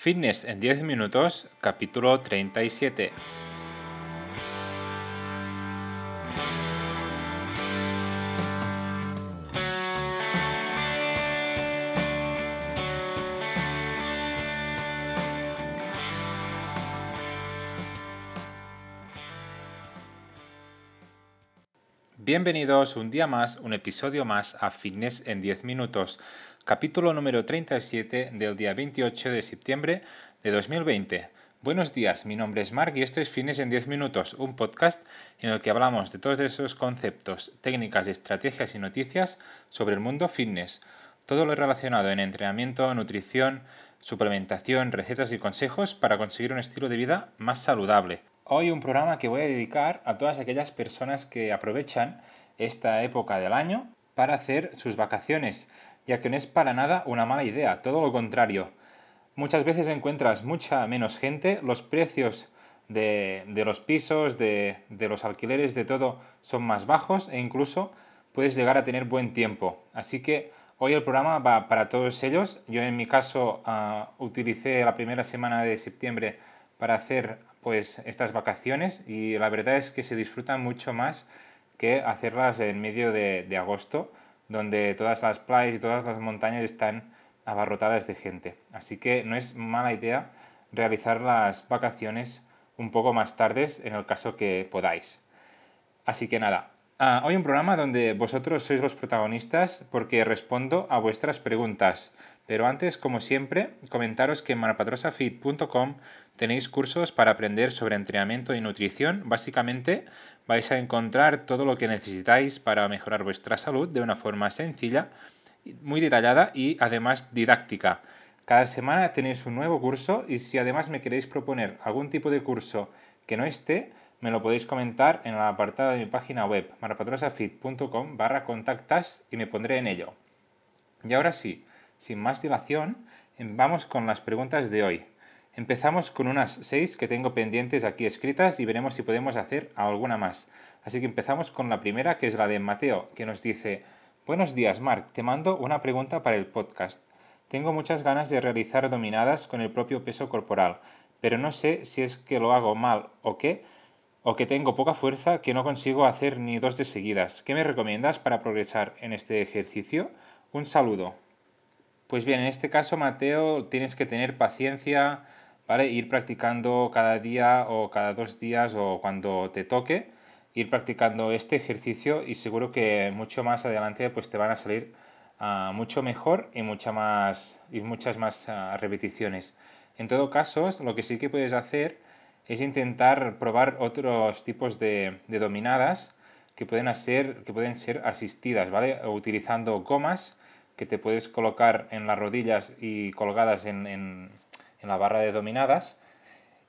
Fitness en 10 minutos, capítulo 37. Bienvenidos un día más, un episodio más a Fitness en 10 minutos, capítulo número 37 del día 28 de septiembre de 2020. Buenos días, mi nombre es Mark y esto es Fitness en 10 minutos, un podcast en el que hablamos de todos esos conceptos, técnicas, estrategias y noticias sobre el mundo fitness. Todo lo relacionado en entrenamiento, nutrición, suplementación, recetas y consejos para conseguir un estilo de vida más saludable hoy un programa que voy a dedicar a todas aquellas personas que aprovechan esta época del año para hacer sus vacaciones, ya que no es para nada una mala idea, todo lo contrario. Muchas veces encuentras mucha menos gente, los precios de, los pisos, de, los alquileres, de todo son más bajos e incluso puedes llegar a tener buen tiempo. Así que hoy el programa va para todos ellos. Yo en mi caso ah, utilicé la primera semana de septiembre para hacer pues estas vacaciones y la verdad es que se disfrutan mucho más que hacerlas en medio de, agosto, donde todas las playas y todas las montañas están abarrotadas de gente. Así que no es mala idea realizar las vacaciones un poco más tardes en el caso que podáis. Así que nada, ah, hoy un programa donde vosotros sois los protagonistas porque respondo a vuestras preguntas. Pero antes, como siempre, comentaros que en marpatrosafit.com tenéis cursos para aprender sobre entrenamiento y nutrición. Básicamente vais a encontrar todo lo que necesitáis para mejorar vuestra salud de una forma sencilla, muy detallada y además didáctica. Cada semana tenéis un nuevo curso y si además me queréis proponer algún tipo de curso que no esté, me lo podéis comentar en el apartado de mi página web marpatrosafit.com barra contactas y me pondré en ello. Y ahora sí, sin más dilación, vamos con las preguntas de hoy. Empezamos con unas seis que tengo pendientes aquí escritas y veremos si podemos hacer alguna más. Así que empezamos con la primera, que es la de Mateo, que nos dice, Buenos días, Mark, te mando una pregunta para el podcast. Tengo muchas ganas de realizar dominadas con el propio peso corporal, pero no sé si es que lo hago mal o qué, o que tengo poca fuerza que no consigo hacer ni dos de seguidas. ¿Qué me recomiendas para progresar en este ejercicio? Un saludo. Pues bien, en este caso, Mateo, tienes que tener paciencia, ¿vale? Ir practicando cada día o cada dos días o cuando te toque, ir practicando este ejercicio y seguro que mucho más adelante pues te van a salir ah, mucho mejor y, mucha más, y muchas más ah, repeticiones. En todo caso, lo que sí que puedes hacer es intentar probar otros tipos de, dominadas que pueden, ser, que pueden ser asistidas, ¿vale? utilizando gomas que te puedes colocar en las rodillas y colgadas en, en, la barra de dominadas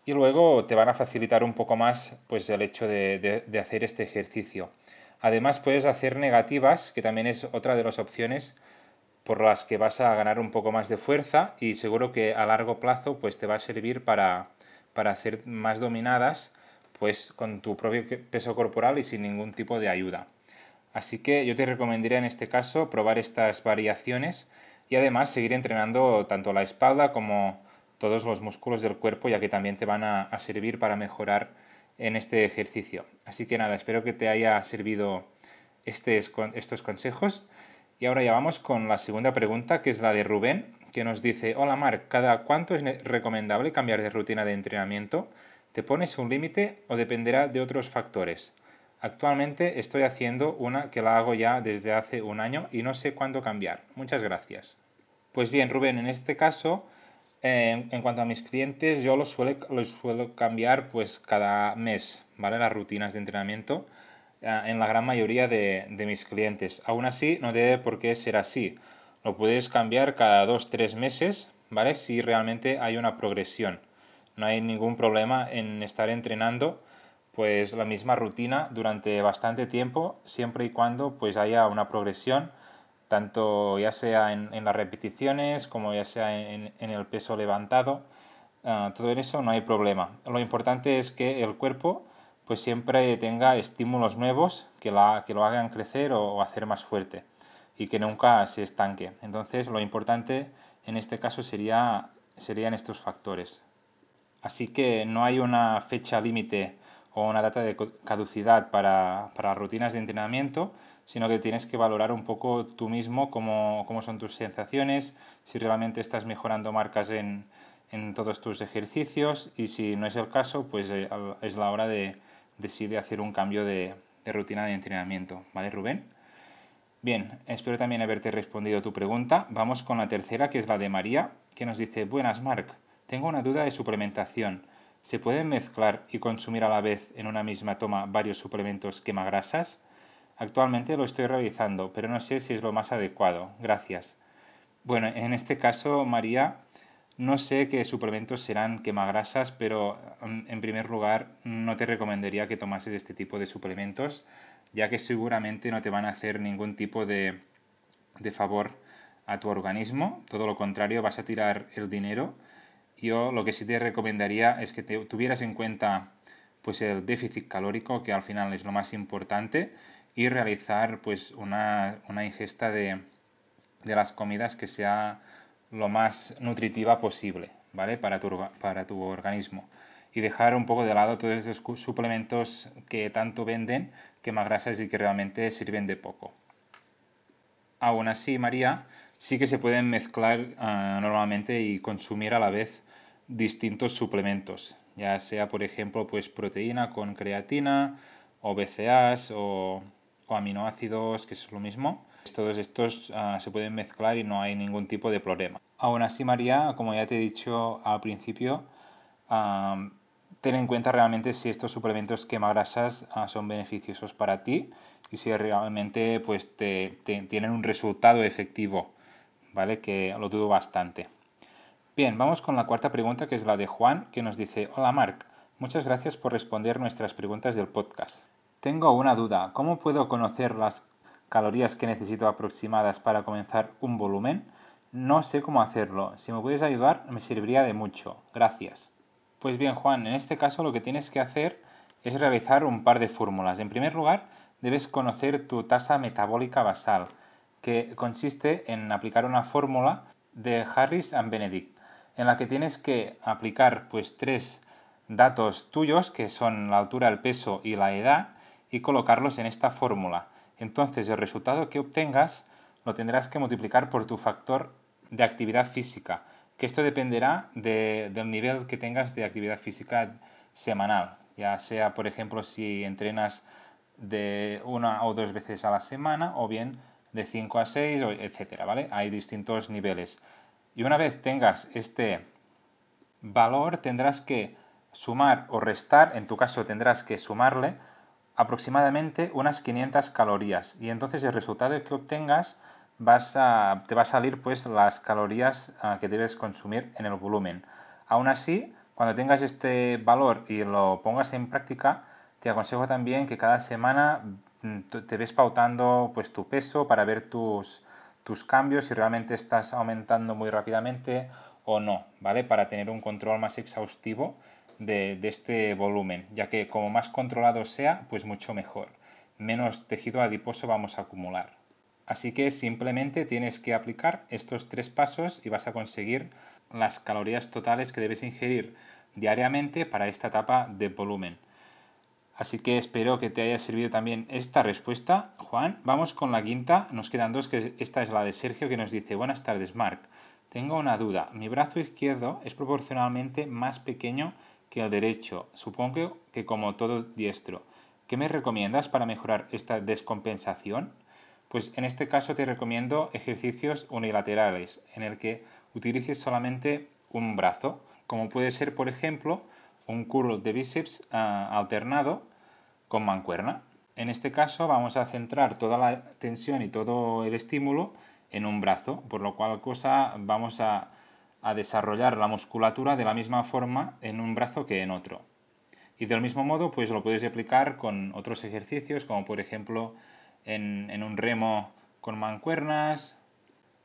y luego te van a facilitar un poco más pues, el hecho de, de, hacer este ejercicio. Además puedes hacer negativas, que también es otra de las opciones por las que vas a ganar un poco más de fuerza y seguro que a largo plazo pues, te va a servir para, para hacer más dominadas pues, con tu propio peso corporal y sin ningún tipo de ayuda. Así que yo te recomendaría en este caso probar estas variaciones y además seguir entrenando tanto la espalda como todos los músculos del cuerpo ya que también te van a, servir para mejorar en este ejercicio. Así que nada, espero que te haya servido estos consejos. Y ahora ya vamos con la segunda pregunta, que es la de Rubén, que nos dice, hola Marc, ¿cada cuánto es recomendable cambiar de rutina de entrenamiento? ¿Te pones un límite o dependerá de otros factores? Actualmente estoy haciendo una que la hago ya desde hace un año y no sé cuándo cambiar. Muchas gracias. Pues bien, Rubén, en este caso, en cuanto a mis clientes, yo los, suelo cambiar pues cada mes, ¿vale? Las rutinas de entrenamiento eh, en la gran mayoría de, de, mis clientes. Aún así, no debe por qué ser así. Lo puedes cambiar cada dos, tres meses, ¿vale? Si realmente hay una progresión. No hay ningún problema en estar entrenando pues la misma rutina durante bastante tiempo, siempre y cuando pues haya una progresión, tanto ya sea en, las repeticiones como ya sea en, el peso levantado, uh, todo eso no hay problema. Lo importante es que el cuerpo pues siempre tenga estímulos nuevos que, la, que lo hagan crecer o, hacer más fuerte y que nunca se estanque. Entonces lo importante en este caso sería serían estos factores. Así que no hay una fecha límite o una data de caducidad para, para rutinas de entrenamiento, sino que tienes que valorar un poco tú mismo cómo, cómo son tus sensaciones, si realmente estás mejorando marcas en, en, todos tus ejercicios y si no es el caso, pues eh, es la hora de, de, hacer un cambio de, rutina de entrenamiento. ¿Vale, Rubén? Bien, espero también haberte respondido tu pregunta. Vamos con la tercera, que es la de María, que nos dice, buenas, Marc, tengo una duda de suplementación. ¿Se pueden mezclar y consumir a la vez en una misma toma varios suplementos quemagrasas? Actualmente lo estoy realizando, pero no sé si es lo más adecuado. Gracias. Bueno, en este caso, María, no sé qué suplementos serán quemagrasas, pero mm, en primer lugar no te recomendaría que tomases este tipo de suplementos, ya que seguramente no te van a hacer ningún tipo de, de favor a tu organismo, todo lo contrario, vas a tirar el dinero yo lo que sí te recomendaría es que te tuvieras en cuenta pues el déficit calórico, que al final es lo más importante, y realizar pues una, ingesta de, las comidas que sea lo más nutritiva posible, ¿vale? Para tu, para tu organismo. Y dejar un poco de lado todos esos suplementos que tanto venden, que más grasas y que realmente sirven de poco. Aún así, María, sí que se pueden mezclar ah, normalmente y consumir a la vez distintos suplementos, ya sea por ejemplo pues proteína con creatina o BCAAs o, aminoácidos, que es lo mismo. Todos estos ah, se pueden mezclar y no hay ningún tipo de problema. Aún así, María, como ya te he dicho al principio, ah, ten en cuenta realmente si estos suplementos quemagrasas uh, son beneficiosos para ti y si realmente pues, te, tienen un resultado efectivo, ¿vale? Que lo dudo bastante. Bien, vamos con la cuarta pregunta que es la de Juan, que nos dice, hola Marc, muchas gracias por responder nuestras preguntas del podcast. Tengo una duda, ¿cómo puedo conocer las calorías que necesito aproximadas para comenzar un volumen? No sé cómo hacerlo, si me puedes ayudar me serviría de mucho, gracias. Pues bien Juan, en este caso lo que tienes que hacer es realizar un par de fórmulas. En primer lugar, debes conocer tu tasa metabólica basal, que consiste en aplicar una fórmula de Harris and Benedict en la que tienes que aplicar pues tres datos tuyos que son la altura, el peso y la edad y colocarlos en esta fórmula. Entonces el resultado que obtengas lo tendrás que multiplicar por tu factor de actividad física, que esto dependerá del nivel que tengas de actividad física semanal, ya sea por ejemplo si entrenas de una o dos veces a la semana o bien de 5 a 6, etcétera, ¿vale? Hay distintos niveles. Y una vez tengas este valor, tendrás que sumar o restar, en tu caso tendrás que sumarle aproximadamente unas 500 calorías. Y entonces el resultado que obtengas vas a, te va a salir pues las calorías ah, que debes consumir en el volumen. Aún así, cuando tengas este valor y lo pongas en práctica, te aconsejo también que cada semana mm, te ves pautando pues tu peso para ver tus, tus cambios, si realmente estás aumentando muy rápidamente o no, ¿vale? Para tener un control más exhaustivo de, este volumen, ya que como más controlado sea, pues mucho mejor. Menos tejido adiposo vamos a acumular. Así que simplemente tienes que aplicar estos tres pasos y vas a conseguir las calorías totales que debes ingerir diariamente para esta etapa de volumen. Así que espero que te haya servido también esta respuesta, Juan. Vamos con la quinta, nos quedan dos, que esta es la de Sergio, que nos dice, buenas tardes, Marc. Tengo una duda. Mi brazo izquierdo es proporcionalmente más pequeño que el derecho, supongo que como todo diestro. ¿Qué me recomiendas para mejorar esta descompensación? Pues en este caso te recomiendo ejercicios unilaterales, en el que utilices solamente un brazo, como puede ser, por ejemplo, un curl de bíceps ah, alternado con mancuerna. En este caso vamos a centrar toda la tensión y todo el estímulo en un brazo, por lo cual cosa vamos a, desarrollar la musculatura de la misma forma en un brazo que en otro. Y del mismo modo, pues lo puedes aplicar con otros ejercicios, como por ejemplo en, un remo con mancuernas,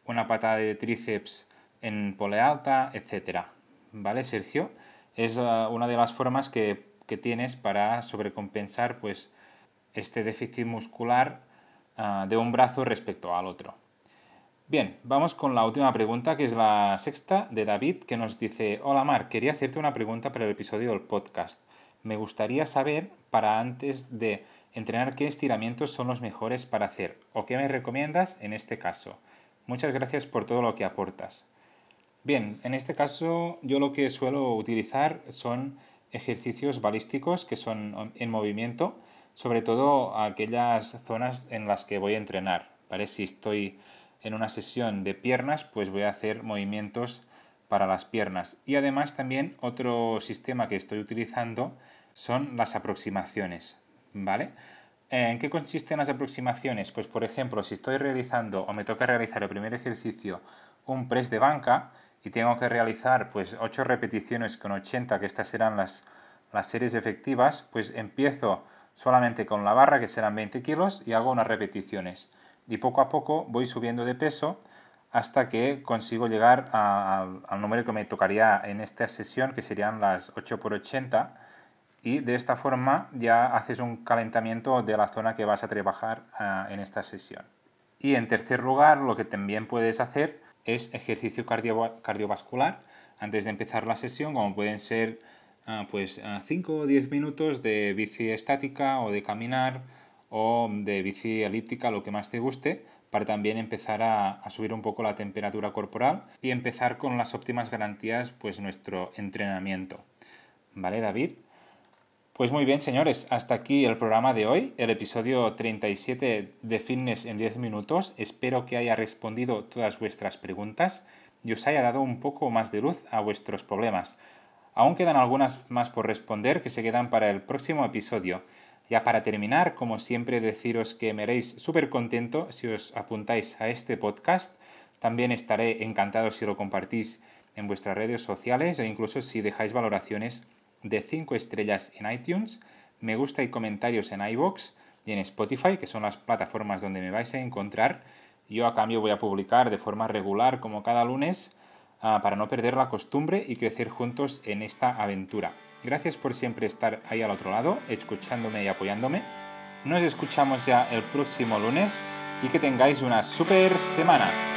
una patada de tríceps en pole alta, etc. ¿Vale, Sergio? Es ah, una de las formas que que tienes para sobrecompensar pues, este déficit muscular ah, de un brazo respecto al otro. Bien, vamos con la última pregunta, que es la sexta de David, que nos dice, hola Mar, quería hacerte una pregunta para el episodio del podcast. Me gustaría saber, para antes de entrenar, qué estiramientos son los mejores para hacer, o qué me recomiendas en este caso. Muchas gracias por todo lo que aportas. Bien, en este caso yo lo que suelo utilizar son ejercicios balísticos que son en movimiento, sobre todo aquellas zonas en las que voy a entrenar. ¿vale? Si estoy en una sesión de piernas, pues voy a hacer movimientos para las piernas. Y además también otro sistema que estoy utilizando son las aproximaciones. ¿Vale? ¿En qué consisten las aproximaciones? Pues por ejemplo, si estoy realizando o me toca realizar el primer ejercicio un press de banca y tengo que realizar pues 8 repeticiones con 80, que estas serán las, las series efectivas, pues empiezo solamente con la barra, que serán 20 kilos, y hago unas repeticiones. Y poco a poco voy subiendo de peso hasta que consigo llegar al número que me tocaría en esta sesión, que serían las 8 por 80 y de esta forma ya haces un calentamiento de la zona que vas a trabajar ah, en esta sesión. Y en tercer lugar, lo que también puedes hacer es ejercicio cardiovascular antes de empezar la sesión, como pueden ser ah, pues 5 ah, o 10 minutos de bici estática o de caminar o de bici elíptica, lo que más te guste, para también empezar a, a, subir un poco la temperatura corporal y empezar con las óptimas garantías pues nuestro entrenamiento. ¿Vale, David? Pues muy bien, señores, hasta aquí el programa de hoy, el episodio 37 de Fitness en 10 minutos. Espero que haya respondido todas vuestras preguntas y os haya dado un poco más de luz a vuestros problemas. Aún quedan algunas más por responder que se quedan para el próximo episodio. Ya para terminar, como siempre, deciros que me haréis súper contento si os apuntáis a este podcast. También estaré encantado si lo compartís en vuestras redes sociales e incluso si dejáis valoraciones de 5 estrellas en iTunes, me gusta y comentarios en iBox y en Spotify, que son las plataformas donde me vais a encontrar. Yo a cambio voy a publicar de forma regular como cada lunes ah, para no perder la costumbre y crecer juntos en esta aventura. Gracias por siempre estar ahí al otro lado, escuchándome y apoyándome. Nos escuchamos ya el próximo lunes y que tengáis una super semana.